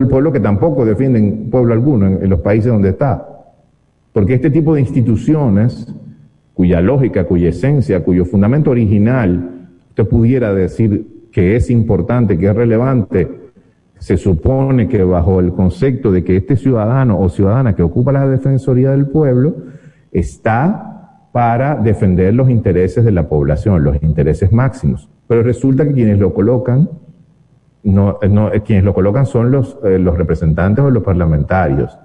del pueblo que tampoco defienden pueblo alguno en, los países donde está. Porque este tipo de instituciones, cuya lógica, cuya esencia, cuyo fundamento original, usted pudiera decir que es importante, que es relevante, se supone que bajo el concepto de que este ciudadano o ciudadana que ocupa la Defensoría del Pueblo está para defender los intereses de la población, los intereses máximos. Pero resulta que quienes lo colocan, no, no quienes lo colocan son los, eh, los representantes o los parlamentarios.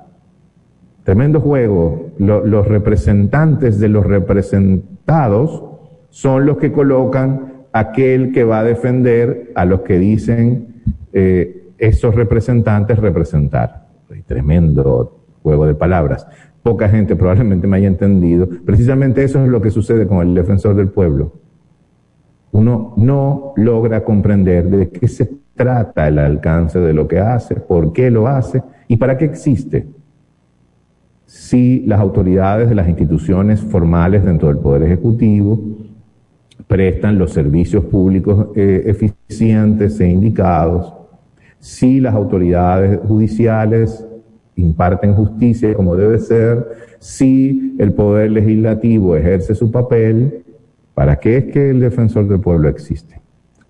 Tremendo juego. los representantes de los representados son los que colocan aquel que va a defender a los que dicen eh, esos representantes representar. Tremendo juego de palabras. Poca gente probablemente me haya entendido. Precisamente eso es lo que sucede con el defensor del pueblo. Uno no logra comprender de qué se trata el alcance de lo que hace, por qué lo hace y para qué existe. Si las autoridades de las instituciones formales dentro del Poder Ejecutivo prestan los servicios públicos eh, eficientes e indicados, si las autoridades judiciales imparten justicia como debe ser, si el poder legislativo ejerce su papel, ¿para qué es que el defensor del pueblo existe?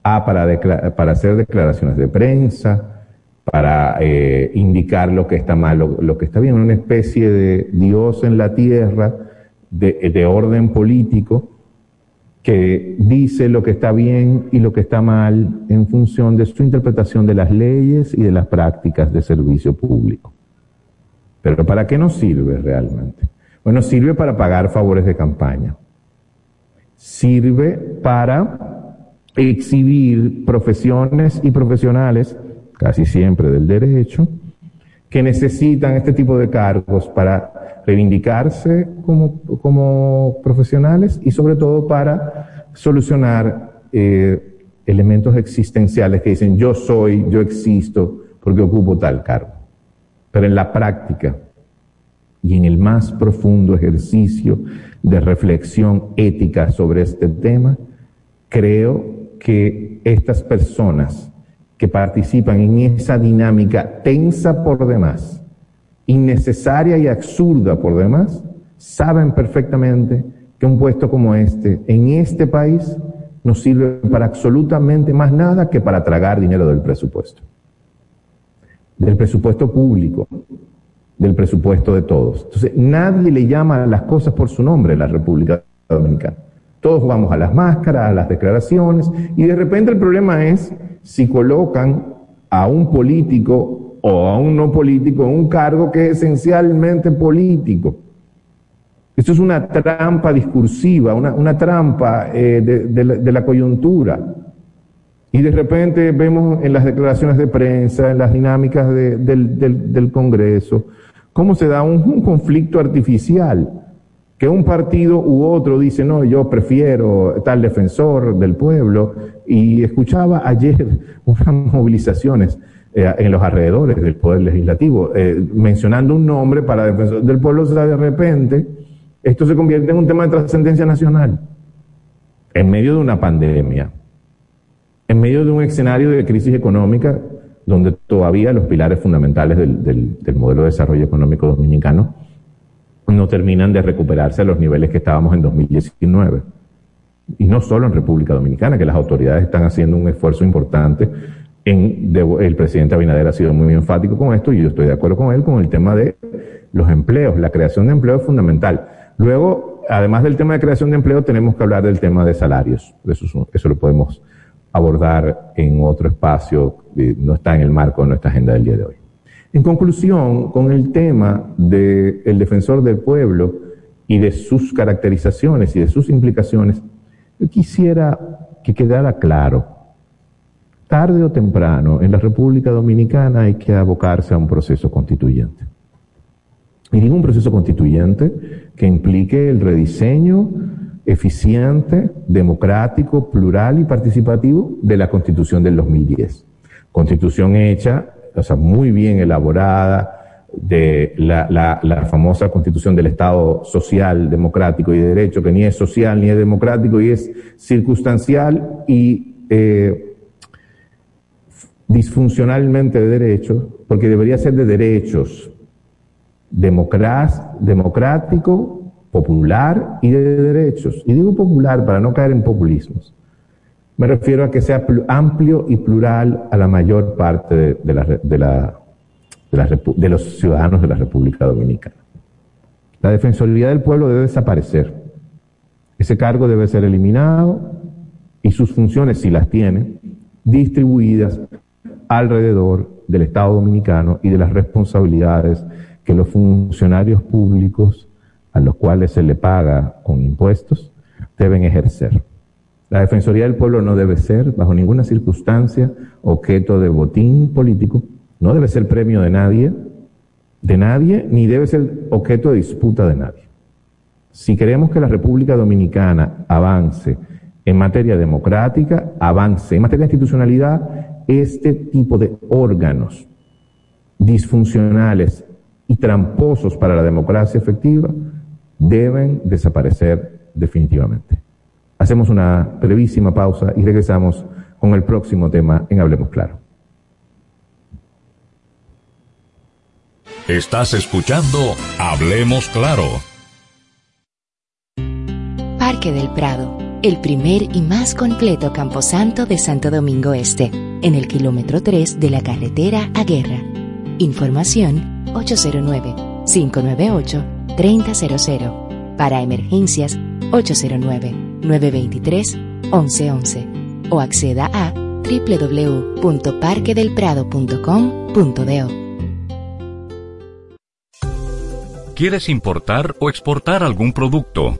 Ah, para, para hacer declaraciones de prensa, para eh, indicar lo que está mal, lo, que está bien, una especie de Dios en la tierra, de, de orden político, que dice lo que está bien y lo que está mal en función de su interpretación de las leyes y de las prácticas de servicio público. Pero ¿para qué nos sirve realmente? Bueno, sirve para pagar favores de campaña. Sirve para exhibir profesiones y profesionales, casi siempre del derecho, que necesitan este tipo de cargos para reivindicarse como, como profesionales y sobre todo para solucionar eh, elementos existenciales que dicen yo soy, yo existo porque ocupo tal cargo. Pero en la práctica y en el más profundo ejercicio de reflexión ética sobre este tema, creo que estas personas que participan en esa dinámica tensa por demás, innecesaria y absurda por demás, saben perfectamente que un puesto como este en este país no sirve para absolutamente más nada que para tragar dinero del presupuesto. Del presupuesto público, del presupuesto de todos. Entonces, nadie le llama a las cosas por su nombre en la República Dominicana. Todos jugamos a las máscaras, a las declaraciones, y de repente el problema es si colocan a un político o a un no político en un cargo que es esencialmente político. Esto es una trampa discursiva, una, trampa eh, de, la, coyuntura. Y de repente vemos en las declaraciones de prensa, en las dinámicas del, Congreso, cómo se da un, conflicto artificial, que un partido u otro dice, no, yo prefiero tal defensor del pueblo, y escuchaba ayer unas movilizaciones eh, en los alrededores del Poder Legislativo, eh, mencionando un nombre para defensor del pueblo, de repente esto se convierte en un tema de trascendencia nacional, en medio de una pandemia, en medio de un escenario de crisis económica donde todavía los pilares fundamentales del, del modelo de desarrollo económico dominicano no terminan de recuperarse a los niveles que estábamos en 2019. Y no solo en República Dominicana, que las autoridades están haciendo un esfuerzo importante el presidente Abinader ha sido muy enfático con esto y yo estoy de acuerdo con él con el tema de los empleos. La creación de empleo es fundamental. Luego, además del tema de creación de empleo, tenemos que hablar del tema de salarios. Eso lo podemos abordar en otro espacio, no está en el marco de nuestra agenda del día de hoy. En conclusión, con el tema del defensor del pueblo y de sus caracterizaciones y de sus implicaciones, yo quisiera que quedara claro tarde o temprano en la República Dominicana hay que abocarse a un proceso constituyente. Y digo un proceso constituyente que implique el rediseño eficiente, democrático, plural y participativo de la Constitución del 2010. Constitución hecha, o sea, muy bien elaborada, de la, la, famosa Constitución del Estado social, democrático y de derecho, que ni es social ni es democrático y es circunstancial y eh, disfuncionalmente de derecho porque debería ser de derechos, democrático, popular y de derechos. Y digo popular para no caer en populismos. Me refiero a que sea amplio y plural a la mayor parte de, de, de los ciudadanos de la República Dominicana. La Defensoría del Pueblo debe desaparecer. Ese cargo debe ser eliminado y sus funciones, si las tiene, distribuidas alrededor del Estado dominicano y de las responsabilidades que los funcionarios públicos a los cuales se le paga con impuestos deben ejercer. La Defensoría del Pueblo no debe ser, bajo ninguna circunstancia, objeto de botín político, no debe ser premio de nadie, de nadie, ni debe ser objeto de disputa de nadie. Si queremos que la República Dominicana avance en materia democrática, avance en materia de institucionalidad, este tipo de órganos disfuncionales y tramposos para la democracia efectiva deben desaparecer definitivamente. Hacemos una brevísima pausa y regresamos con el próximo tema en Hablemos Claro. Estás escuchando Hablemos Claro. Parque del Prado, el primer y más completo camposanto de Santo Domingo Este, en el kilómetro 3 de la carretera a Guerra. Información 809-598-3000. Para emergencias 809-923-1111 o acceda a www.parquedelprado.com.do. ¿Quieres importar o exportar algún producto?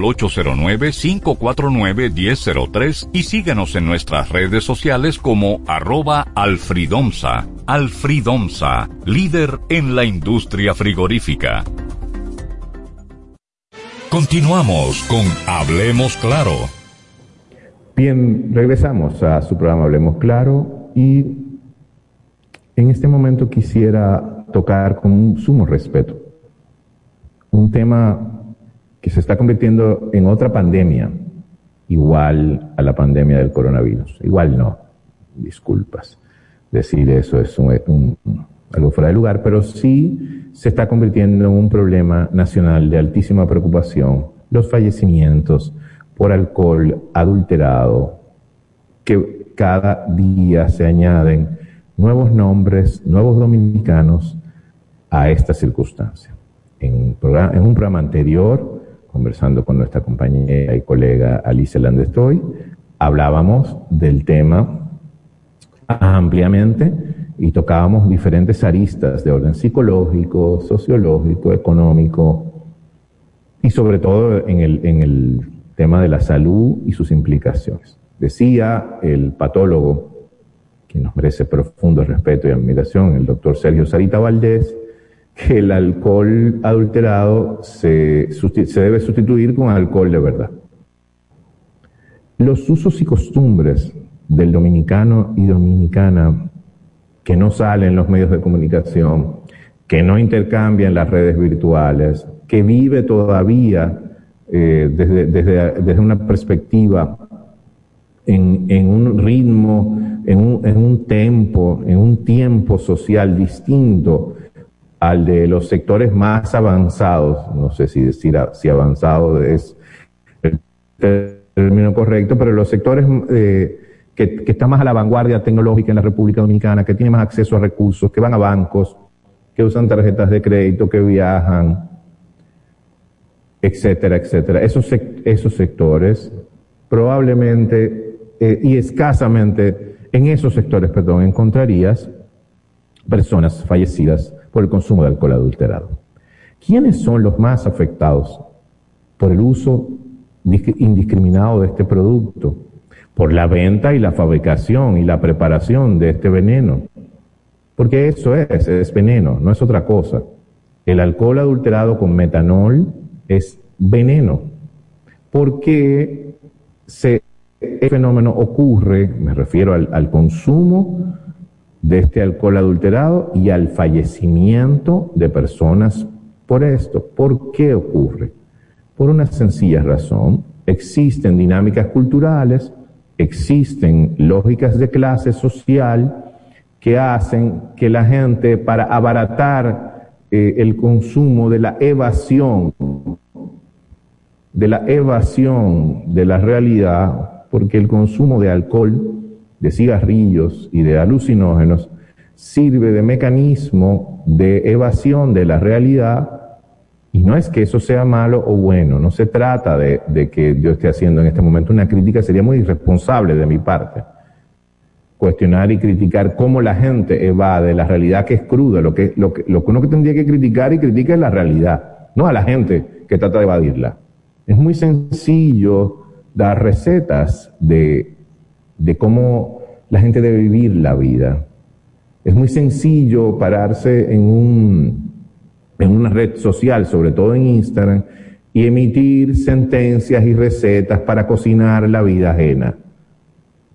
809-549-1003 y síguenos en nuestras redes sociales como arroba alfridomsa. Alfridomsa, líder en la industria frigorífica. Continuamos con Hablemos Claro. Bien, regresamos a su programa Hablemos Claro y en este momento quisiera tocar con un sumo respeto un tema que se está convirtiendo en otra pandemia, igual a la pandemia del coronavirus. Igual no, disculpas. Decir eso es algo fuera de lugar, pero sí se está convirtiendo en un problema nacional de altísima preocupación los fallecimientos por alcohol adulterado, que cada día se añaden nuevos nombres, nuevos dominicanos a esta circunstancia en, un programa anterior, conversando con nuestra compañera y colega Alice Landestoy, hablábamos del tema ampliamente y tocábamos diferentes aristas de orden psicológico, sociológico, económico y sobre todo en el, en el tema de la salud y sus implicaciones. Decía el patólogo, que nos merece profundo respeto y admiración, el doctor Sergio Sarita Valdés, que el alcohol adulterado se, debe sustituir con alcohol de verdad. Los usos y costumbres del dominicano y dominicana que no salen en los medios de comunicación, que no intercambian las redes virtuales, que vive todavía eh, desde, desde, desde, una perspectiva en, en un ritmo, en un, en un tempo, en un tiempo social distinto al de los sectores más avanzados, no sé si decir si avanzado es el término correcto, pero los sectores eh, que, que, están más a la vanguardia tecnológica en la República Dominicana, que tienen más acceso a recursos, que van a bancos, que usan tarjetas de crédito, que viajan, etcétera, etcétera. Esos, esos sectores probablemente eh, y escasamente en esos sectores, perdón, encontrarías personas fallecidas por el consumo de alcohol adulterado. ¿Quiénes son los más afectados por el uso indiscriminado de este producto? Por la venta y la fabricación y la preparación de este veneno. Porque eso es, es veneno, no es otra cosa. El alcohol adulterado con metanol es veneno. Porque se, el fenómeno ocurre, me refiero al consumo de este alcohol adulterado y al fallecimiento de personas por esto. ¿Por qué ocurre? Por una sencilla razón. Existen dinámicas culturales, existen lógicas de clase social que hacen que la gente, para abaratar eh, el consumo de la evasión, de la evasión de la realidad, porque el consumo de alcohol, de cigarrillos y de alucinógenos sirve de mecanismo de evasión de la realidad y no es que eso sea malo o bueno, no se trata de, que yo esté haciendo en este momento una crítica, sería muy irresponsable de mi parte. Cuestionar y criticar cómo la gente evade la realidad que es cruda, lo que, lo que, lo que uno que tendría que criticar y critica es la realidad, no a la gente que trata de evadirla. Es muy sencillo dar recetas de, de cómo la gente debe vivir la vida. Es muy sencillo pararse en un, en una red social, sobre todo en Instagram, y emitir sentencias y recetas para cocinar la vida ajena.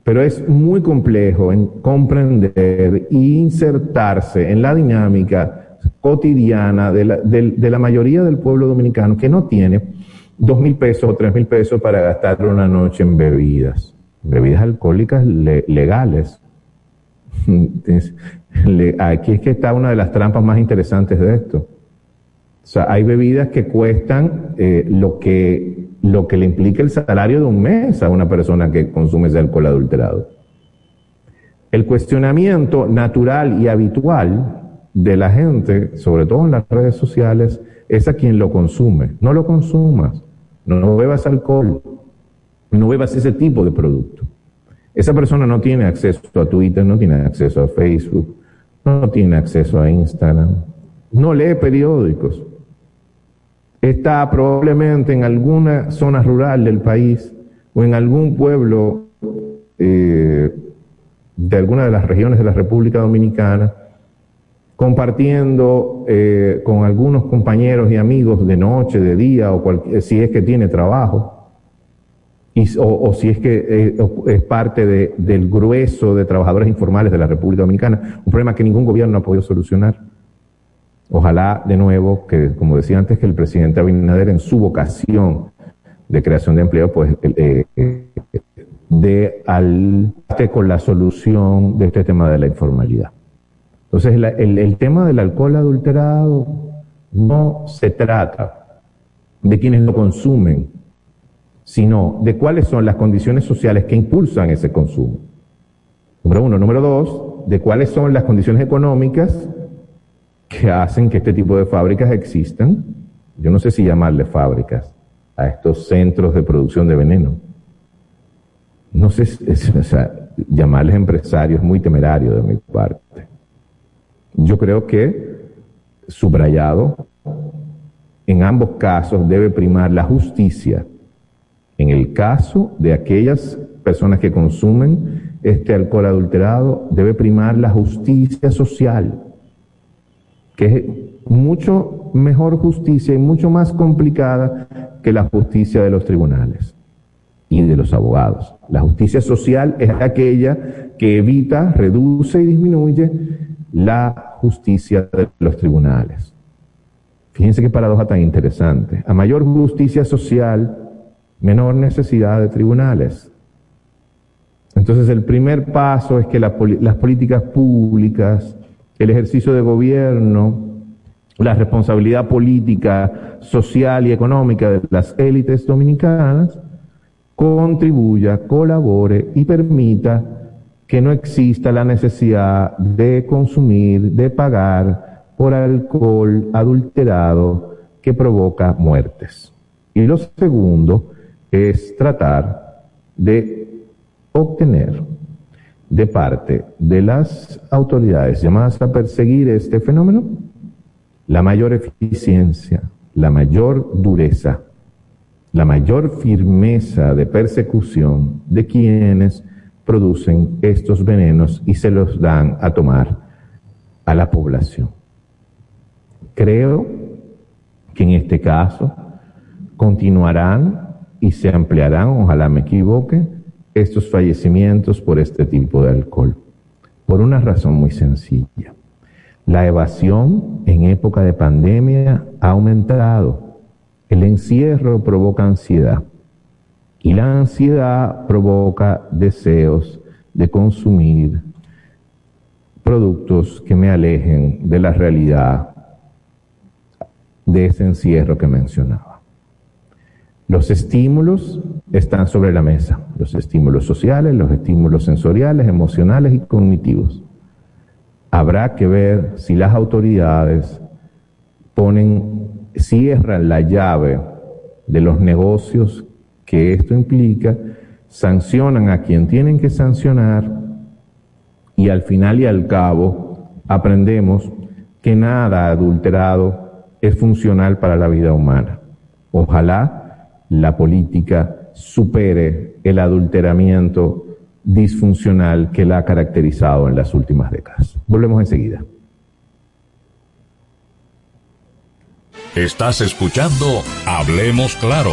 Pero es muy complejo en comprender e insertarse en la dinámica cotidiana de la, de, la mayoría del pueblo dominicano que no tiene dos mil pesos o tres mil pesos para gastar una noche en bebidas, bebidas alcohólicas legales. Aquí es que está una de las trampas más interesantes de esto. O sea, hay bebidas que cuestan eh, lo, que, lo que le implica el salario de un mes a una persona que consume ese alcohol adulterado. El cuestionamiento natural y habitual de la gente, sobre todo en las redes sociales, es a quien lo consume. No lo consumas, no bebas alcohol, no bebas ese tipo de producto. Esa persona no tiene acceso a Twitter, no tiene acceso a Facebook, no tiene acceso a Instagram, no lee periódicos está probablemente en alguna zona rural del país o en algún pueblo eh, de alguna de las regiones de la República Dominicana, compartiendo eh, con algunos compañeros y amigos de noche, de día, o si es que tiene trabajo, o, si es que eh, es parte del grueso de trabajadores informales de la República Dominicana, un problema que ningún gobierno ha podido solucionar. Ojalá, de nuevo, que como decía antes, que el presidente Abinader en su vocación de creación de empleo, pues eh, eh, de al con la solución de este tema de la informalidad. Entonces, el, el tema del alcohol adulterado no se trata de quienes lo consumen, sino de cuáles son las condiciones sociales que impulsan ese consumo. Número uno. Número dos, de cuáles son las condiciones económicas que hacen que este tipo de fábricas existan. Yo no sé si llamarle fábricas a estos centros de producción de veneno. No sé, o sea, llamarles empresarios muy temerario de mi parte. Yo creo que, subrayado, en ambos casos debe primar la justicia. En el caso de aquellas personas que consumen este alcohol adulterado, debe primar la justicia social que es mucho mejor justicia y mucho más complicada que la justicia de los tribunales y de los abogados. La justicia social es aquella que evita, reduce y disminuye la justicia de los tribunales. Fíjense qué paradoja tan interesante. A mayor justicia social, menor necesidad de tribunales. Entonces el primer paso es que las políticas públicas el ejercicio de gobierno, la responsabilidad política, social y económica de las élites dominicanas, contribuya, colabore y permita que no exista la necesidad de consumir, de pagar por alcohol adulterado que provoca muertes. Y lo segundo es tratar de obtener de parte de las autoridades llamadas a perseguir este fenómeno la mayor eficiencia, la mayor dureza, la mayor firmeza de persecución de quienes producen estos venenos y se los dan a tomar a la población. Creo que en este caso continuarán y se ampliarán, ojalá me equivoque, estos fallecimientos por este tipo de alcohol. Por una razón muy sencilla. La evasión en época de pandemia ha aumentado. El encierro provoca ansiedad y la ansiedad provoca deseos de consumir productos que me alejen de la realidad de ese encierro que mencionaba. Los estímulos están sobre la mesa, los estímulos sociales, los estímulos sensoriales, emocionales y cognitivos. Habrá que ver si las autoridades ponen, cierran la llave de los negocios que esto implica, sancionan a quien tienen que sancionar y al final y al cabo aprendemos que nada adulterado es funcional para la vida humana. Ojalá la política supere el adulteramiento disfuncional que la ha caracterizado en las últimas décadas. Volvemos enseguida. Estás escuchando Hablemos Claro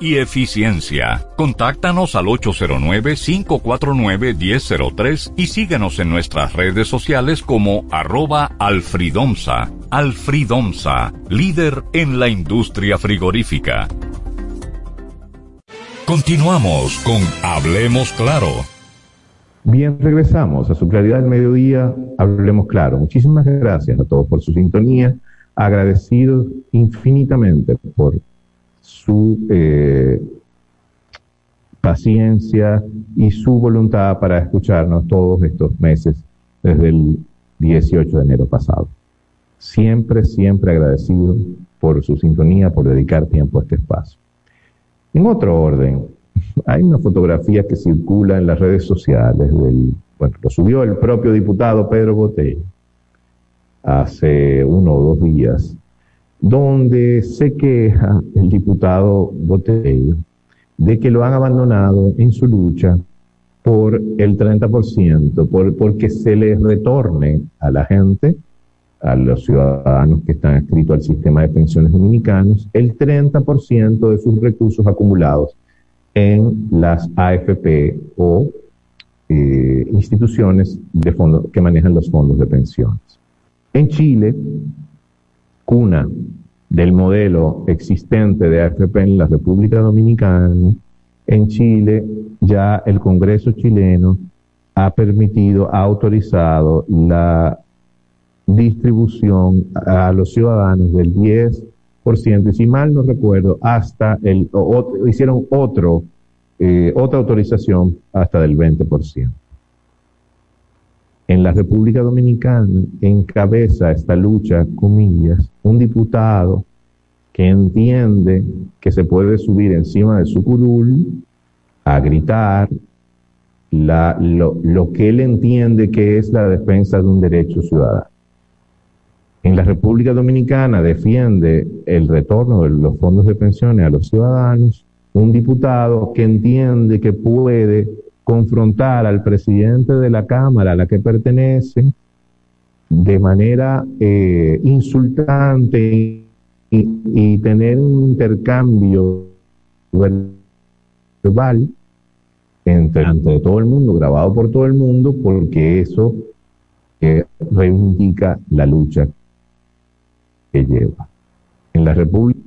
y eficiencia. Contáctanos al 809-549-1003 y síguenos en nuestras redes sociales como arroba alfridomsa. Alfridomsa, líder en la industria frigorífica. Continuamos con Hablemos Claro. Bien, regresamos a su claridad del mediodía. Hablemos claro. Muchísimas gracias a todos por su sintonía. Agradecidos infinitamente por su eh, paciencia y su voluntad para escucharnos todos estos meses desde el 18 de enero pasado. Siempre, siempre agradecido por su sintonía, por dedicar tiempo a este espacio. En otro orden, hay una fotografía que circula en las redes sociales del, bueno, lo subió el propio diputado Pedro Botella hace uno o dos días, donde se queja el diputado Botello de que lo han abandonado en su lucha por el 30%, por, porque se les retorne a la gente, a los ciudadanos que están inscritos al sistema de pensiones dominicanos, el 30% de sus recursos acumulados en las AFP o eh, instituciones de fondo, que manejan los fondos de pensiones. En Chile, cuna del modelo existente de AFP en la República Dominicana, en Chile ya el Congreso chileno ha permitido, ha autorizado la distribución a los ciudadanos del 10%, y si mal no recuerdo, hasta el, hicieron otro, eh, otra autorización hasta del 20% en la República Dominicana encabeza esta lucha, comillas, un diputado que entiende que se puede subir encima de su curul a gritar lo que él entiende que es la defensa de un derecho ciudadano. En la República Dominicana defiende el retorno de los fondos de pensiones a los ciudadanos un diputado que entiende que puede confrontar al presidente de la Cámara a la que pertenece de manera eh, insultante y, tener un intercambio verbal entre, ante todo el mundo, grabado por todo el mundo, porque eso eh, reivindica la lucha que lleva. En la República,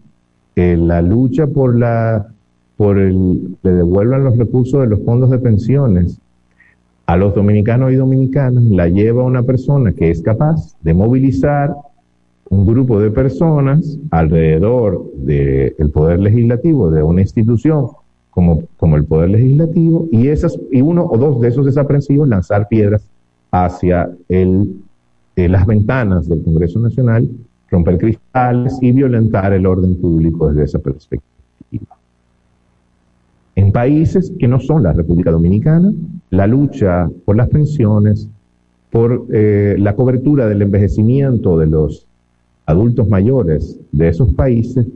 eh, la lucha por la por el le devuelvan los recursos de los fondos de pensiones a los dominicanos y dominicanas la lleva una persona que es capaz de movilizar un grupo de personas alrededor del poder legislativo de una institución como, como el poder legislativo y esas y uno o dos de esos desaprensivos lanzar piedras hacia el, eh, las ventanas del Congreso Nacional, romper cristales y violentar el orden público desde esa perspectiva. En países que no son la República Dominicana, la lucha por las pensiones, por eh, la cobertura del envejecimiento de los adultos mayores de esos países,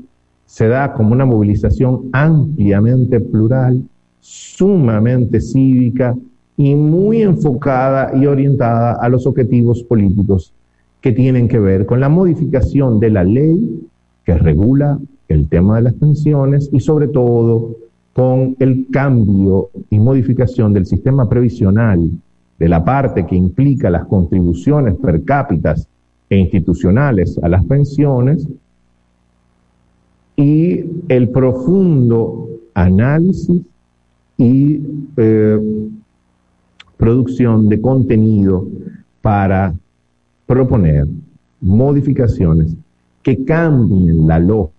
se da como una movilización ampliamente plural, sumamente cívica y muy enfocada y orientada a los objetivos políticos que tienen que ver con la modificación de la ley que regula el tema de las pensiones y sobre todo con el cambio y modificación del sistema previsional de la parte que implica las contribuciones per cápita e institucionales a las pensiones y el profundo análisis y eh, producción de contenido para proponer modificaciones que cambien la lógica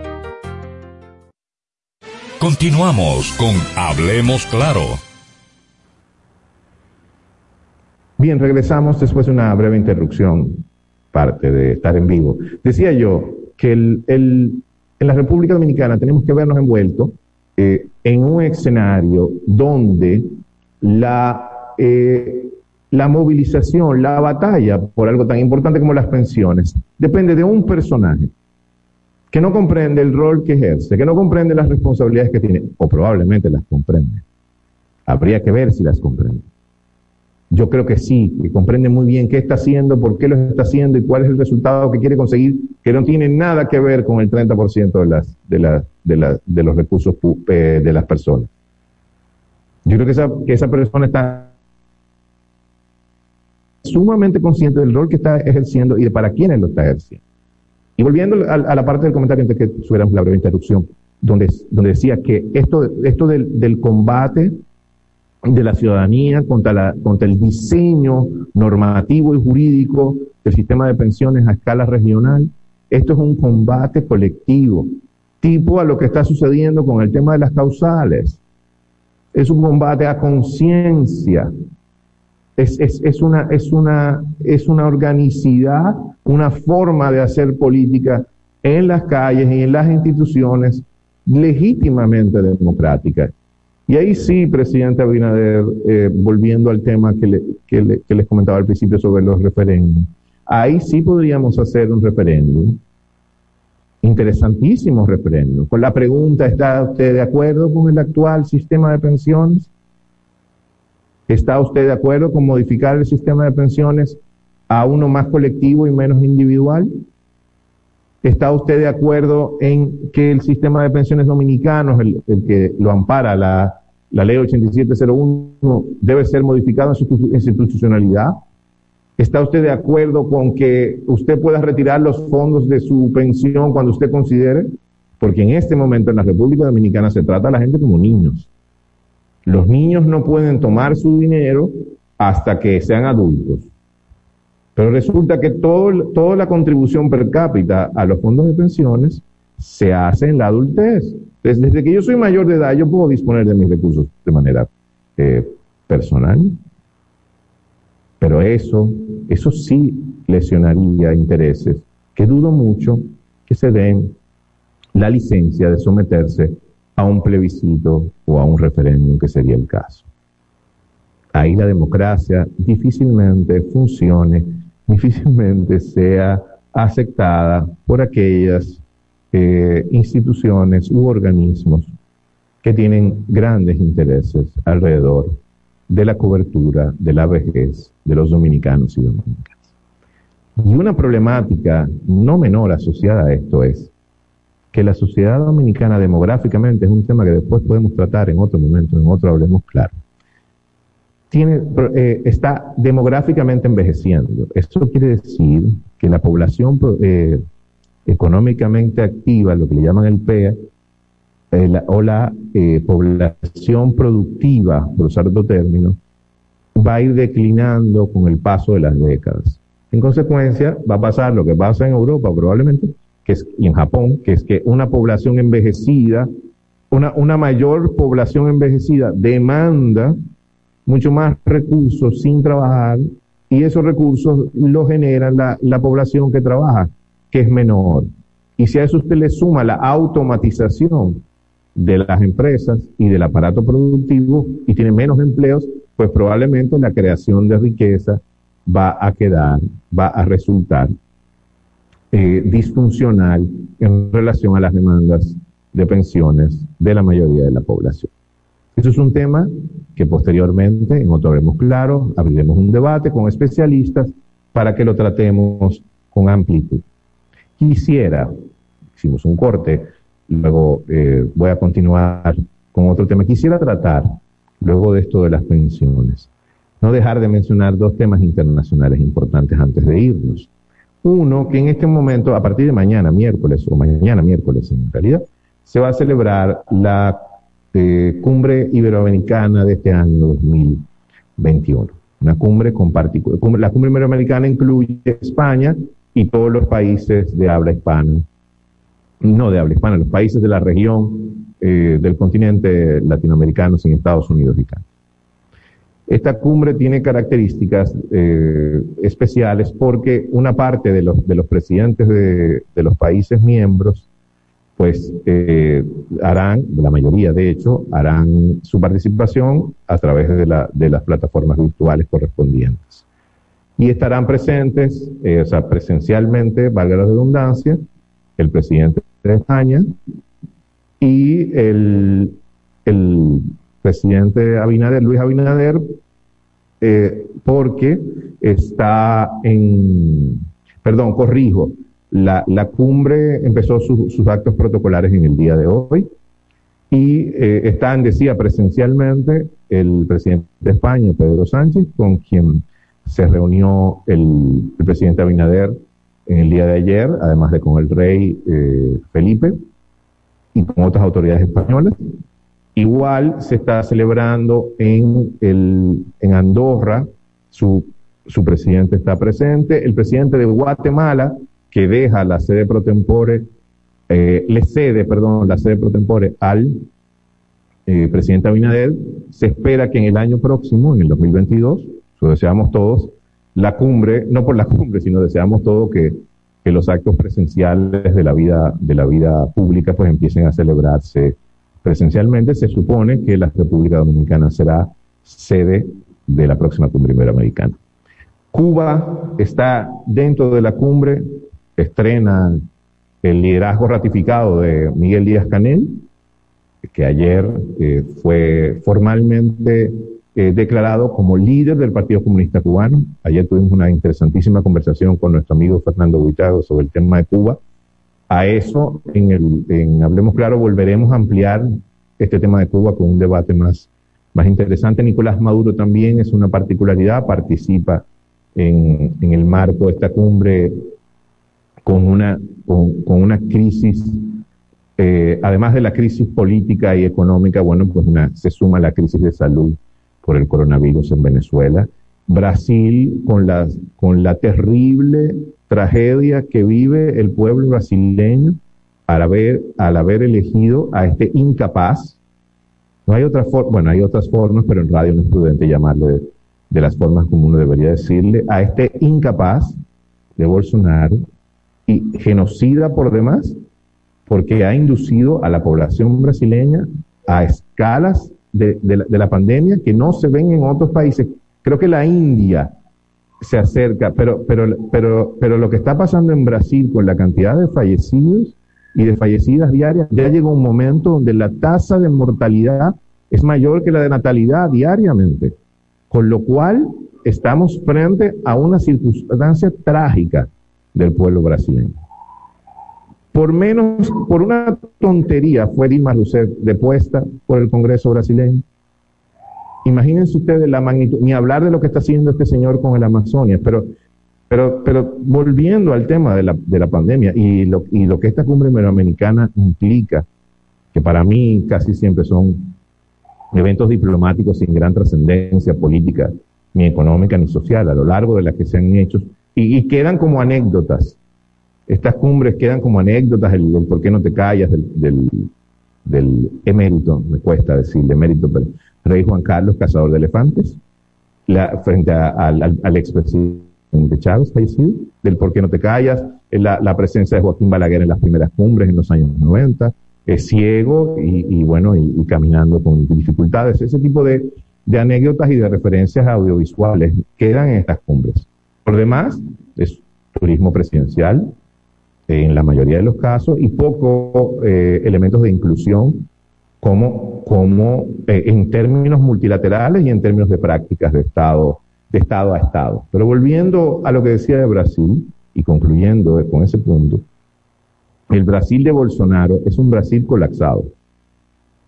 Continuamos con Hablemos Claro. Bien, regresamos después de una breve interrupción, parte de estar en vivo. Decía yo que en la República Dominicana tenemos que vernos envueltos eh, en un escenario donde la, eh, la movilización, la batalla por algo tan importante como las pensiones, depende de un personaje que no comprende el rol que ejerce, que no comprende las responsabilidades que tiene, o probablemente las comprende. Habría que ver si las comprende. Yo creo que sí, que comprende muy bien qué está haciendo, por qué lo está haciendo y cuál es el resultado que quiere conseguir, que no tiene nada que ver con el 30% de, las, de, la, de, de los recursos eh, de las personas. Yo creo que esa, que esa persona está sumamente consciente del rol que está ejerciendo y de para quiénes lo está ejerciendo. Y volviendo a, la parte del comentario antes que tuviéramos la breve interrupción, donde, donde decía que esto, esto del, del combate de la ciudadanía contra, la, contra el diseño normativo y jurídico del sistema de pensiones a escala regional, esto es un combate colectivo, tipo a lo que está sucediendo con el tema de las causales. Es un combate a conciencia, es, es, es, una, es, una, es una organicidad, una forma de hacer política en las calles y en las instituciones legítimamente democráticas. Y ahí sí, presidente Abinader, eh, volviendo al tema que, le, que, que les comentaba al principio sobre los referéndums, ahí sí podríamos hacer un referéndum, interesantísimo referéndum, con la pregunta, ¿está usted de acuerdo con el actual sistema de pensiones? ¿Está usted de acuerdo con modificar el sistema de pensiones a uno más colectivo y menos individual? ¿Está usted de acuerdo en que el sistema de pensiones dominicanos, el, que lo ampara la, la ley 8701, debe ser modificado en su institucionalidad? ¿Está usted de acuerdo con que usted pueda retirar los fondos de su pensión cuando usted considere? Porque en este momento en la República Dominicana se trata a la gente como niños. Los niños no pueden tomar su dinero hasta que sean adultos. Pero resulta que todo, toda la contribución per cápita a los fondos de pensiones se hace en la adultez. Desde, que yo soy mayor de edad, yo puedo disponer de mis recursos de manera eh, personal. Pero eso, eso sí lesionaría intereses que dudo mucho que se den la licencia de someterse a un plebiscito o a un referéndum, que sería el caso. Ahí la democracia difícilmente funcione, difícilmente sea aceptada por aquellas eh, instituciones u organismos que tienen grandes intereses alrededor de la cobertura de la vejez de los dominicanos y dominicanas. Y una problemática no menor asociada a esto es que la sociedad dominicana demográficamente es un tema que después podemos tratar en otro momento, en otro hablemos claro. Tiene, eh, está demográficamente envejeciendo. Esto quiere decir que la población eh, económicamente activa, lo que le llaman el PEA, eh, o la población productiva, por usar otro término, va a ir declinando con el paso de las décadas. En consecuencia, va a pasar lo que pasa en Europa probablemente, y en Japón, que es que una población envejecida, una, una mayor población envejecida demanda mucho más recursos sin trabajar y esos recursos los genera la, la población que trabaja, que es menor. Y si a eso usted le suma la automatización de las empresas y del aparato productivo y tiene menos empleos, pues probablemente la creación de riqueza va a quedar, va a resultar eh, disfuncional en relación a las demandas de pensiones de la mayoría de la población. Eso es un tema que posteriormente, en otro haremos claro, abriremos un debate con especialistas para que lo tratemos con amplitud. Quisiera, hicimos un corte, luego eh, voy a continuar con otro tema. Quisiera tratar, luego de esto de las pensiones, no dejar de mencionar dos temas internacionales importantes antes de irnos. Uno, que en este momento, a partir de mañana, miércoles, o mañana miércoles en realidad, se va a celebrar la eh, cumbre iberoamericana de este año 2021. Una cumbre con. La cumbre iberoamericana incluye España y todos los países de habla hispana. No de habla hispana, los países de la región eh, del continente latinoamericano sin Estados Unidos y Canadá. Esta cumbre tiene características eh, especiales porque una parte de los, de los presidentes de, los países miembros, pues eh, harán, la mayoría de hecho, harán su participación a través de, la, de las plataformas virtuales correspondientes. Y estarán presentes, eh, o sea, presencialmente, valga la redundancia, el presidente de España y el, el presidente Abinader, Luis Abinader, eh, porque está en, perdón, corrijo, la, la cumbre empezó sus actos protocolares en el día de hoy y eh, están, decía, presencialmente el presidente de España, Pedro Sánchez, con quien se reunió el, presidente Abinader en el día de ayer, además de con el rey eh, Felipe y con otras autoridades españolas. Igual se está celebrando en, el, en Andorra, su, su presidente está presente, el presidente de Guatemala, que deja la sede pro tempore, eh, le cede, perdón, la sede pro tempore al eh, presidente Abinader, se espera que en el año próximo, en el 2022, lo deseamos todos, la cumbre, no por la cumbre, sino deseamos todos que, que los actos presenciales de la vida, de la vida pública pues empiecen a celebrarse presencialmente, se supone que la República Dominicana será sede de la próxima cumbre iberoamericana. Cuba está dentro de la cumbre, estrena el liderazgo ratificado de Miguel Díaz Canel, que ayer eh, fue formalmente eh, declarado como líder del Partido Comunista Cubano. Ayer tuvimos una interesantísima conversación con nuestro amigo Fernando Buitago sobre el tema de Cuba a eso, en, el, en Hablemos Claro, volveremos a ampliar este tema de Cuba con un debate más, más interesante. Nicolás Maduro también es una particularidad, participa en, en el marco de esta cumbre con una, con, con una crisis, eh, además de la crisis política y económica, bueno, pues una, se suma la crisis de salud por el coronavirus en Venezuela Brasil con la, con la terrible tragedia que vive el pueblo brasileño al haber, al haber elegido a este incapaz. No hay otra forma, bueno, hay otras formas, pero en radio no es prudente llamarle de, las formas como uno debería decirle, a este incapaz de Bolsonaro y genocida por demás, porque ha inducido a la población brasileña a escalas de, de la pandemia que no se ven en otros países. Creo que la India se acerca, pero, pero, pero, pero lo que está pasando en Brasil con la cantidad de fallecidos y de fallecidas diarias, ya llegó un momento donde la tasa de mortalidad es mayor que la de natalidad diariamente. Con lo cual, estamos frente a una circunstancia trágica del pueblo brasileño. Por menos, por una tontería fue Dilma Rousseff depuesta por el Congreso brasileño. Imagínense ustedes la magnitud, ni hablar de lo que está haciendo este señor con el Amazonia, pero, pero, pero volviendo al tema de la, de la pandemia y lo, y lo que esta cumbre iberoamericana implica, que para mí casi siempre son eventos diplomáticos sin gran trascendencia política, ni económica, ni social, a lo largo de las que se han hecho, y, quedan como anécdotas. Estas cumbres quedan como anécdotas, el, por qué no te callas, del, del, del emérito, me cuesta decir, de emérito, pero rey Juan Carlos, cazador de elefantes, la, frente al, al, expresidente Chávez del por qué no te callas, la, la, presencia de Joaquín Balaguer en las primeras cumbres en los años 90, es ciego y, bueno, y, caminando con dificultades. Ese tipo de, de anécdotas y de referencias audiovisuales quedan en estas cumbres. Por demás, es turismo presidencial en la mayoría de los casos y poco eh, elementos de inclusión como, como eh, en términos multilaterales y en términos de prácticas de Estado, de Estado a Estado. Pero volviendo a lo que decía de Brasil, y concluyendo con ese punto, el Brasil de Bolsonaro es un Brasil colapsado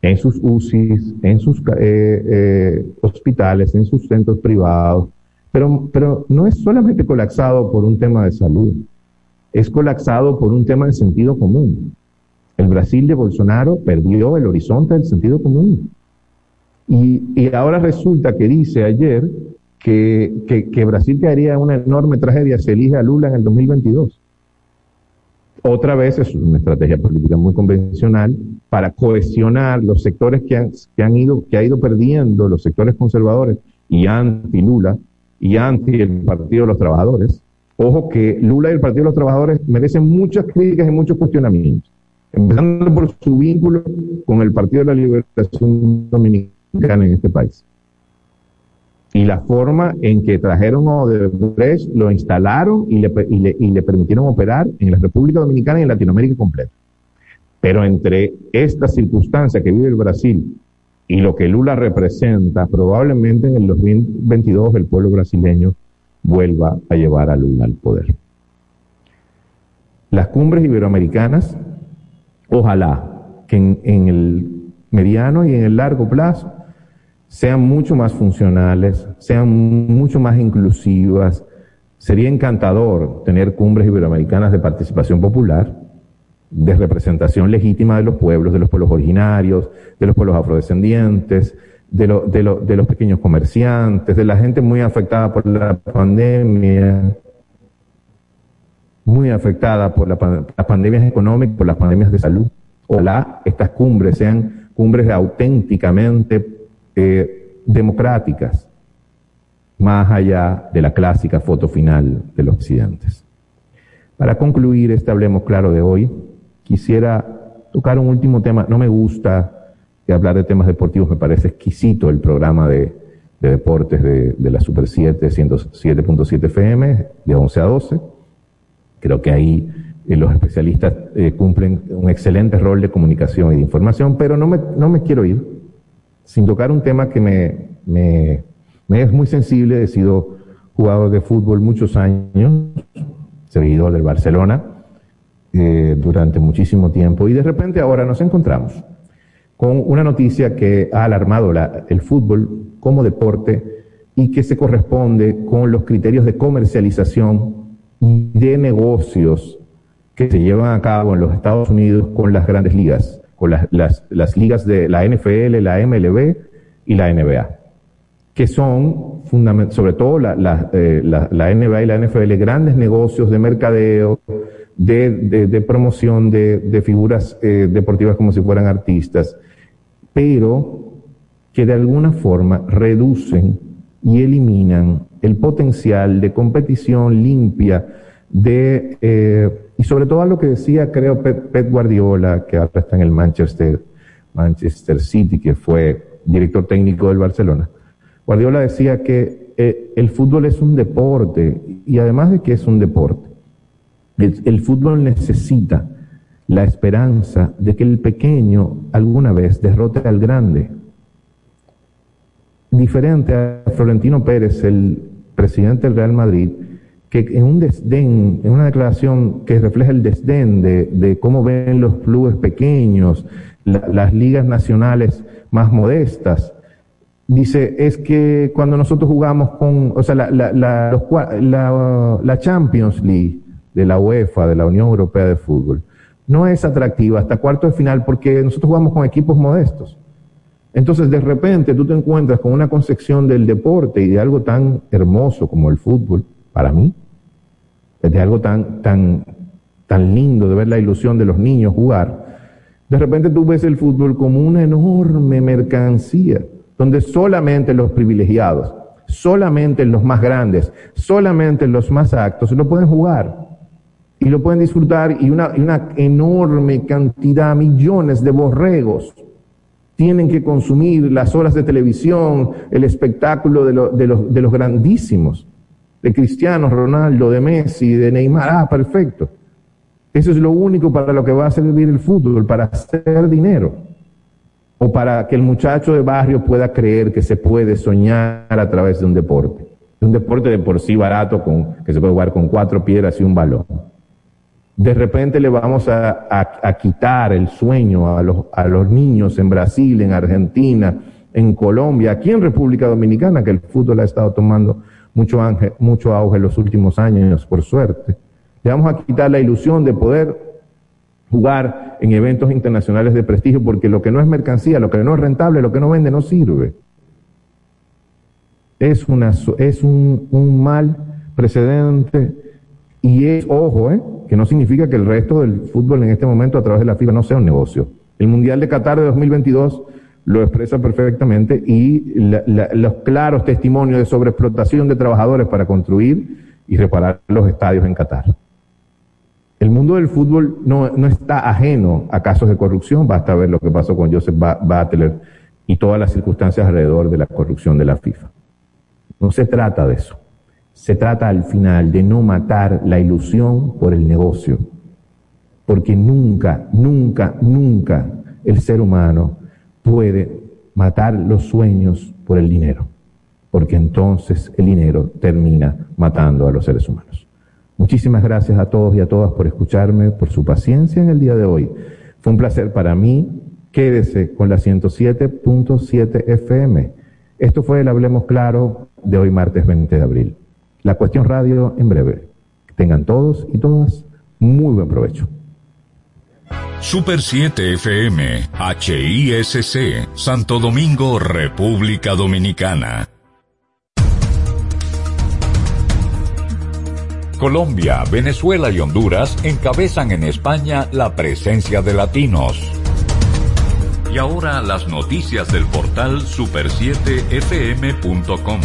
en sus UCIs, en sus eh, eh, hospitales, en sus centros privados, pero, pero no es solamente colapsado por un tema de salud, es colapsado por un tema de sentido común. El Brasil de Bolsonaro perdió el horizonte del sentido común. Y, ahora resulta que dice ayer que, que, Brasil caería en una enorme tragedia si elige a Lula en el 2022. Otra vez es una estrategia política muy convencional para cohesionar los sectores que han, que han ido, que ha ido perdiendo los sectores conservadores y anti Lula y anti el Partido de los Trabajadores. Ojo que Lula y el Partido de los Trabajadores merecen muchas críticas y muchos cuestionamientos empezando por su vínculo con el Partido de la Liberación Dominicana en este país. Y la forma en que trajeron a Odebrecht, lo instalaron y le, y le permitieron operar en la República Dominicana y en Latinoamérica completa. Pero entre esta circunstancia que vive el Brasil y lo que Lula representa, probablemente en el 2022 el pueblo brasileño vuelva a llevar a Lula al poder. Las cumbres iberoamericanas Ojalá que en, el mediano y en el largo plazo sean mucho más funcionales, sean mucho más inclusivas. Sería encantador tener cumbres iberoamericanas de participación popular, de representación legítima de los pueblos, de los pueblos originarios, de los pueblos afrodescendientes, de, de los pequeños comerciantes, de la gente muy afectada por la pandemia, muy afectada por las pandemias económicas, por las pandemias de salud. Ojalá estas cumbres sean cumbres auténticamente eh, democráticas, más allá de la clásica foto final de los presidentes. Para concluir este Hablemos Claro de hoy, quisiera tocar un último tema. No me gusta hablar de temas deportivos, me parece exquisito el programa de, deportes de, de, la Super 7, 107.7 FM, de 11 a 12 Creo que ahí eh, los especialistas eh, cumplen un excelente rol de comunicación y de información, pero no me, no me quiero ir sin tocar un tema que me, me, es muy sensible. He sido jugador de fútbol muchos años, seguidor del Barcelona eh, durante muchísimo tiempo y de repente ahora nos encontramos con una noticia que ha alarmado la, el fútbol como deporte y que se corresponde con los criterios de comercialización de negocios que se llevan a cabo en los Estados Unidos con las grandes ligas, con las, las, ligas de la NFL, la MLB y la NBA. que son sobre todo la, la, eh, la, la, NBA y la NFL, grandes negocios de mercadeo, de, de, de promoción de, de figuras eh, deportivas como si fueran artistas, pero que de alguna forma reducen y eliminan el potencial de competición limpia de, eh, y sobre todo a lo que decía, creo, Pep, Guardiola, que ahora está en el Manchester, Manchester City, que fue director técnico del Barcelona. Guardiola decía que eh, el fútbol es un deporte, y además de que es un deporte, el, fútbol necesita la esperanza de que el pequeño alguna vez derrote al grande. Diferente a Florentino Pérez, el presidente del Real Madrid, que en un desdén, en una declaración que refleja el desdén de, cómo ven los clubes pequeños, las ligas nacionales más modestas, dice, es que cuando nosotros jugamos con, o sea, la, la, la, la, Champions League de la UEFA, de la Unión Europea de Fútbol, no es atractiva hasta cuarto de final porque nosotros jugamos con equipos modestos. Entonces, de repente, tú te encuentras con una concepción del deporte y de algo tan hermoso como el fútbol, para mí, de algo tan, tan, tan lindo de ver la ilusión de los niños jugar. De repente tú ves el fútbol como una enorme mercancía donde solamente los privilegiados, solamente los más grandes, solamente los más actos lo pueden jugar y lo pueden disfrutar y una, una enorme cantidad, millones de borregos tienen que consumir las horas de televisión, el espectáculo de, de, los, de los grandísimos, de Cristiano Ronaldo, de Messi, de Neymar. Ah, perfecto. Eso es lo único para lo que va a servir el fútbol, para hacer dinero o para que el muchacho de barrio pueda creer que se puede soñar a través de un deporte. Un deporte de por sí barato con, que se puede jugar con cuatro piedras y un balón. De repente le vamos a, quitar el sueño a los, a los niños en Brasil, en Argentina, en Colombia, aquí en República Dominicana, que el fútbol ha estado tomando mucho, auge en los últimos años, por suerte. Le vamos a quitar la ilusión de poder jugar en eventos internacionales de prestigio, porque lo que no es mercancía, lo que no es rentable, lo que no vende, no sirve. Es, una, es un mal precedente y es, ojo, ¿eh? que no significa que el resto del fútbol en este momento a través de la FIFA no sea un negocio. El Mundial de Qatar de 2022 lo expresa perfectamente y los claros testimonios de sobreexplotación de trabajadores para construir y reparar los estadios en Qatar. El mundo del fútbol no, no, está ajeno a casos de corrupción, basta ver lo que pasó con Joseph Butler y todas las circunstancias alrededor de la corrupción de la FIFA. No se trata de eso. Se trata al final de no matar la ilusión por el negocio. Porque nunca, nunca, nunca el ser humano puede matar los sueños por el dinero. Porque entonces el dinero termina matando a los seres humanos. Muchísimas gracias a todos y a todas por escucharme, por su paciencia en el día de hoy. Fue un placer para mí. Quédese con la 107.7 FM. Esto fue el Hablemos Claro de hoy martes 20 de abril. La cuestión radio en breve. Tengan todos y todas muy buen provecho. Super 7 FM, HISC, Santo Domingo, República Dominicana. Colombia, Venezuela y Honduras encabezan en España la presencia de latinos. Y ahora las noticias del portal super7fm.com.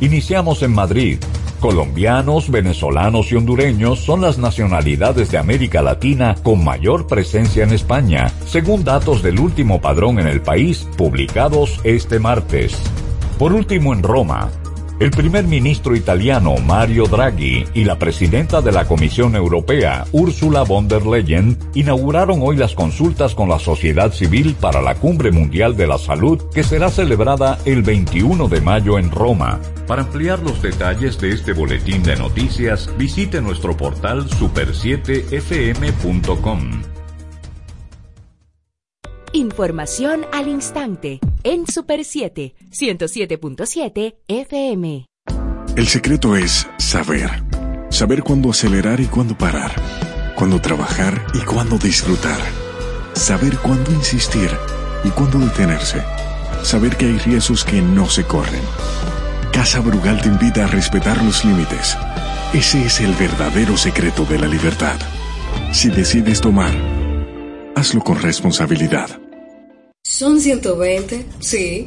Iniciamos en Madrid. Colombianos, venezolanos y hondureños son las nacionalidades de América Latina con mayor presencia en España, según datos del último padrón en el país, publicados este martes. Por último, en Roma, el primer ministro italiano Mario Draghi y la presidenta de la Comisión Europea Ursula von der Leyen inauguraron hoy las consultas con la sociedad civil para la Cumbre Mundial de la Salud que será celebrada el 21 de mayo en Roma. Para ampliar los detalles de este boletín de noticias, visite nuestro portal super7fm.com. Información al instante en Super 7, 107.7 FM. El secreto es saber. Saber cuándo acelerar y cuándo parar. Cuándo trabajar y cuándo disfrutar. Saber cuándo insistir y cuándo detenerse saber que hay riesgos que no se corren. Casa Brugal te invita a respetar los límites. Ese es el verdadero secreto de la libertad. Si decides tomar, hazlo con responsabilidad. Son 120, sí,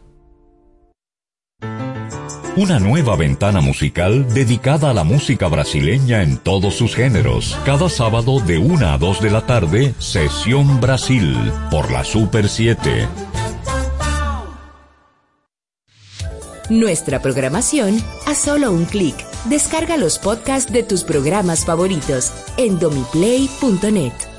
Una nueva ventana musical dedicada a la música brasileña en todos sus géneros. Cada sábado de 1 a 2 de la tarde, Sesión Brasil, por la Super 7. Nuestra programación a solo un clic. Descarga los podcasts de tus programas favoritos en domiplay.net.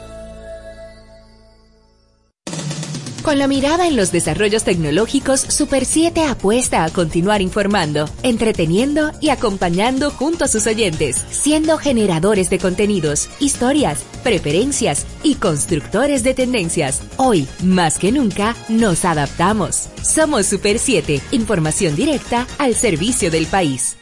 Con la mirada en los desarrollos tecnológicos, Super 7 apuesta a continuar informando, entreteniendo y acompañando junto a sus oyentes, siendo generadores de contenidos, historias, preferencias y constructores de tendencias. Hoy, más que nunca, nos adaptamos. Somos Super 7, información directa al servicio del país.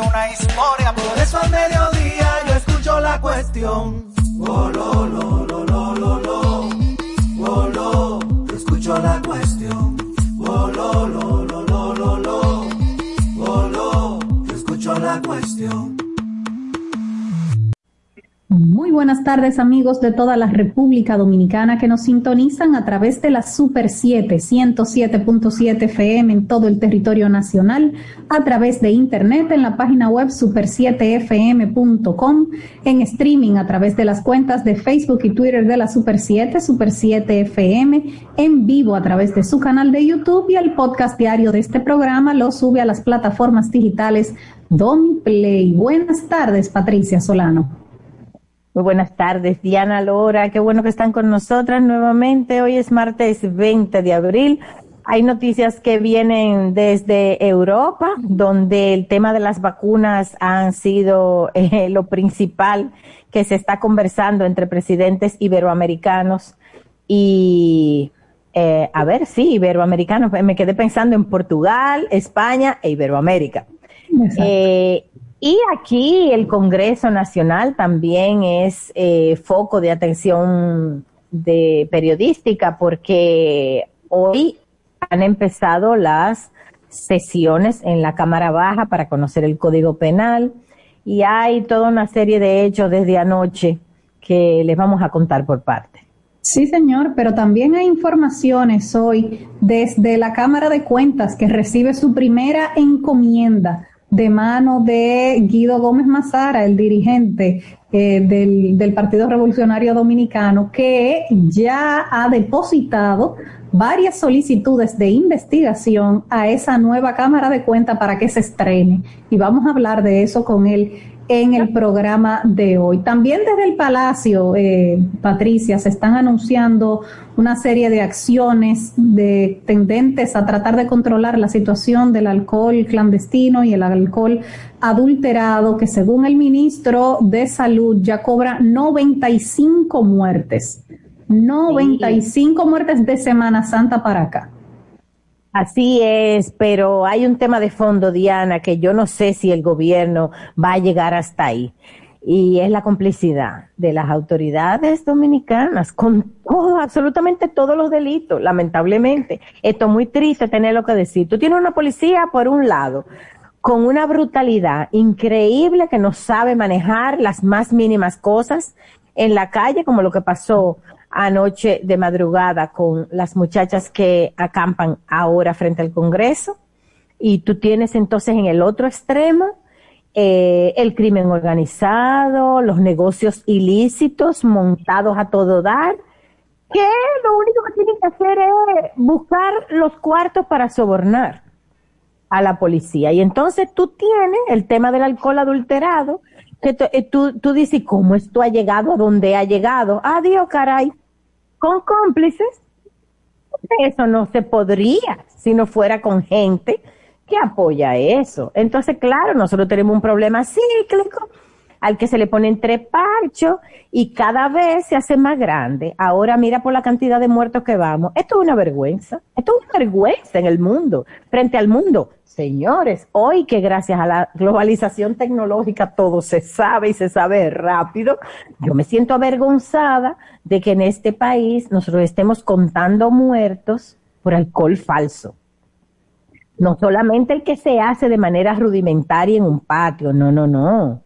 una historia. Por eso al mediodía yo escucho la cuestión. Buenas tardes amigos de toda la República Dominicana que nos sintonizan a través de la Super 7, 107.7 FM en todo el territorio nacional, a través de internet en la página web super7fm.com, en streaming a través de las cuentas de Facebook y Twitter de la Super 7, Super 7 FM, en vivo a través de su canal de YouTube y el podcast diario de este programa lo sube a las plataformas digitales Play. Buenas tardes, Patricia Solano. Muy buenas tardes, Diana Lora. Qué bueno que están con nosotras nuevamente. Hoy es martes 20 de abril. Hay noticias que vienen desde Europa, donde el tema de las vacunas han sido eh, lo principal que se está conversando entre presidentes iberoamericanos y, eh, a ver, sí, iberoamericanos. Me quedé pensando en Portugal, España e Iberoamérica. Eh, y aquí el Congreso Nacional también es eh, foco de atención de periodística porque hoy han empezado las sesiones en la Cámara Baja para conocer el Código Penal y hay toda una serie de hechos desde anoche que les vamos a contar por parte. Sí, señor, pero también hay informaciones hoy desde la Cámara de Cuentas que recibe su primera encomienda de mano de Guido Gómez Mazara, el dirigente eh, del, del Partido Revolucionario Dominicano, que ya ha depositado varias solicitudes de investigación a esa nueva Cámara de Cuentas para que se estrene. Y vamos a hablar de eso con él en el programa de hoy. También desde el Palacio, eh, Patricia, se están anunciando una serie de acciones de tendentes a tratar de controlar la situación del alcohol clandestino y el alcohol adulterado, que según el ministro de Salud ya cobra 95 muertes. 95 muertes de Semana Santa para acá. Así es, pero hay un tema de fondo, Diana, que yo no sé si el gobierno va a llegar hasta ahí. Y es la complicidad de las autoridades dominicanas con todo, absolutamente todos los delitos, lamentablemente. Esto es muy triste tenerlo que decir. Tú tienes una policía, por un lado, con una brutalidad increíble que no sabe manejar las más mínimas cosas en la calle, como lo que pasó anoche de madrugada con las muchachas que acampan ahora frente al Congreso. Y tú tienes entonces en el otro extremo eh, el crimen organizado, los negocios ilícitos montados a todo dar, que lo único que tienen que hacer es buscar los cuartos para sobornar a la policía. Y entonces tú tienes el tema del alcohol adulterado, que eh, tú, tú dices, ¿cómo esto ha llegado a donde ha llegado? Adiós, caray. Con cómplices, eso no se podría si no fuera con gente que apoya eso. Entonces, claro, nosotros tenemos un problema cíclico al que se le pone entre parchos y cada vez se hace más grande. Ahora mira por la cantidad de muertos que vamos. Esto es una vergüenza. Esto es una vergüenza en el mundo, frente al mundo. Señores, hoy que gracias a la globalización tecnológica todo se sabe y se sabe rápido, yo me siento avergonzada de que en este país nosotros estemos contando muertos por alcohol falso. No solamente el que se hace de manera rudimentaria en un patio, no, no, no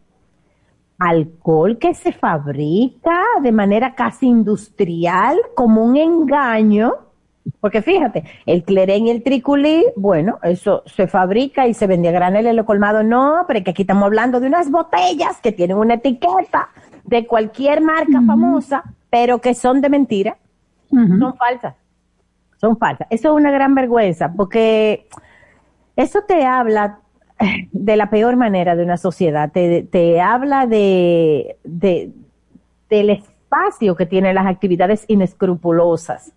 alcohol que se fabrica de manera casi industrial como un engaño, porque fíjate, el clerén y el triculí, bueno, eso se fabrica y se vende a granel en lo colmado, no, pero que aquí estamos hablando de unas botellas que tienen una etiqueta de cualquier marca famosa, pero que son de mentira, son falsas, son falsas. Eso es una gran vergüenza, porque eso te habla de la peor manera de una sociedad. Te, te habla de, de, del espacio que tienen las actividades inescrupulosas.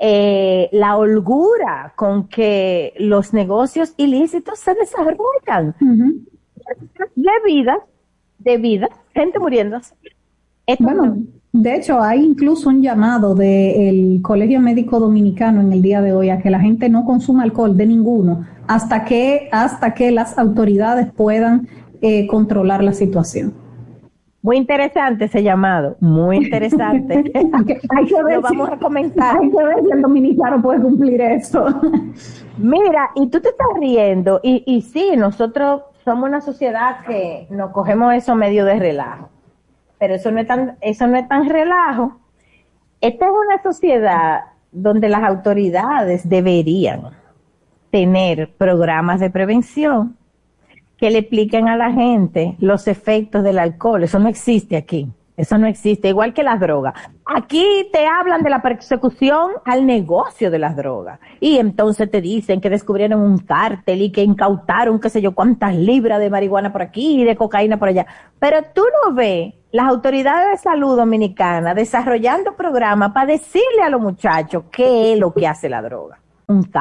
Eh, la holgura con que los negocios ilícitos se desarrollan. De vida, de vida, gente muriéndose. bueno, de hecho, hay incluso un llamado del Colegio Médico Dominicano en el día de hoy a que la gente no consuma alcohol de ninguno hasta que, hasta que las autoridades puedan eh, controlar la situación. Muy interesante ese llamado, muy interesante. hay, que, ver Lo vamos a comentar. Hay que ver si el dominicano puede cumplir eso. Mira, y tú te estás riendo, y, y sí, nosotros somos una sociedad que nos cogemos eso medio de relajo pero eso no es tan, eso no es tan relajo. Esta es una sociedad donde las autoridades deberían tener programas de prevención que le expliquen a la gente los efectos del alcohol. Eso no existe aquí. Eso no existe, igual que las drogas. Aquí te hablan de la persecución al negocio de las drogas. Y entonces te dicen que descubrieron un cártel y que incautaron qué sé yo cuántas libras de marihuana por aquí y de cocaína por allá. Pero tú no ves las autoridades de salud dominicanas desarrollando programas para decirle a los muchachos qué es lo que hace la droga. Un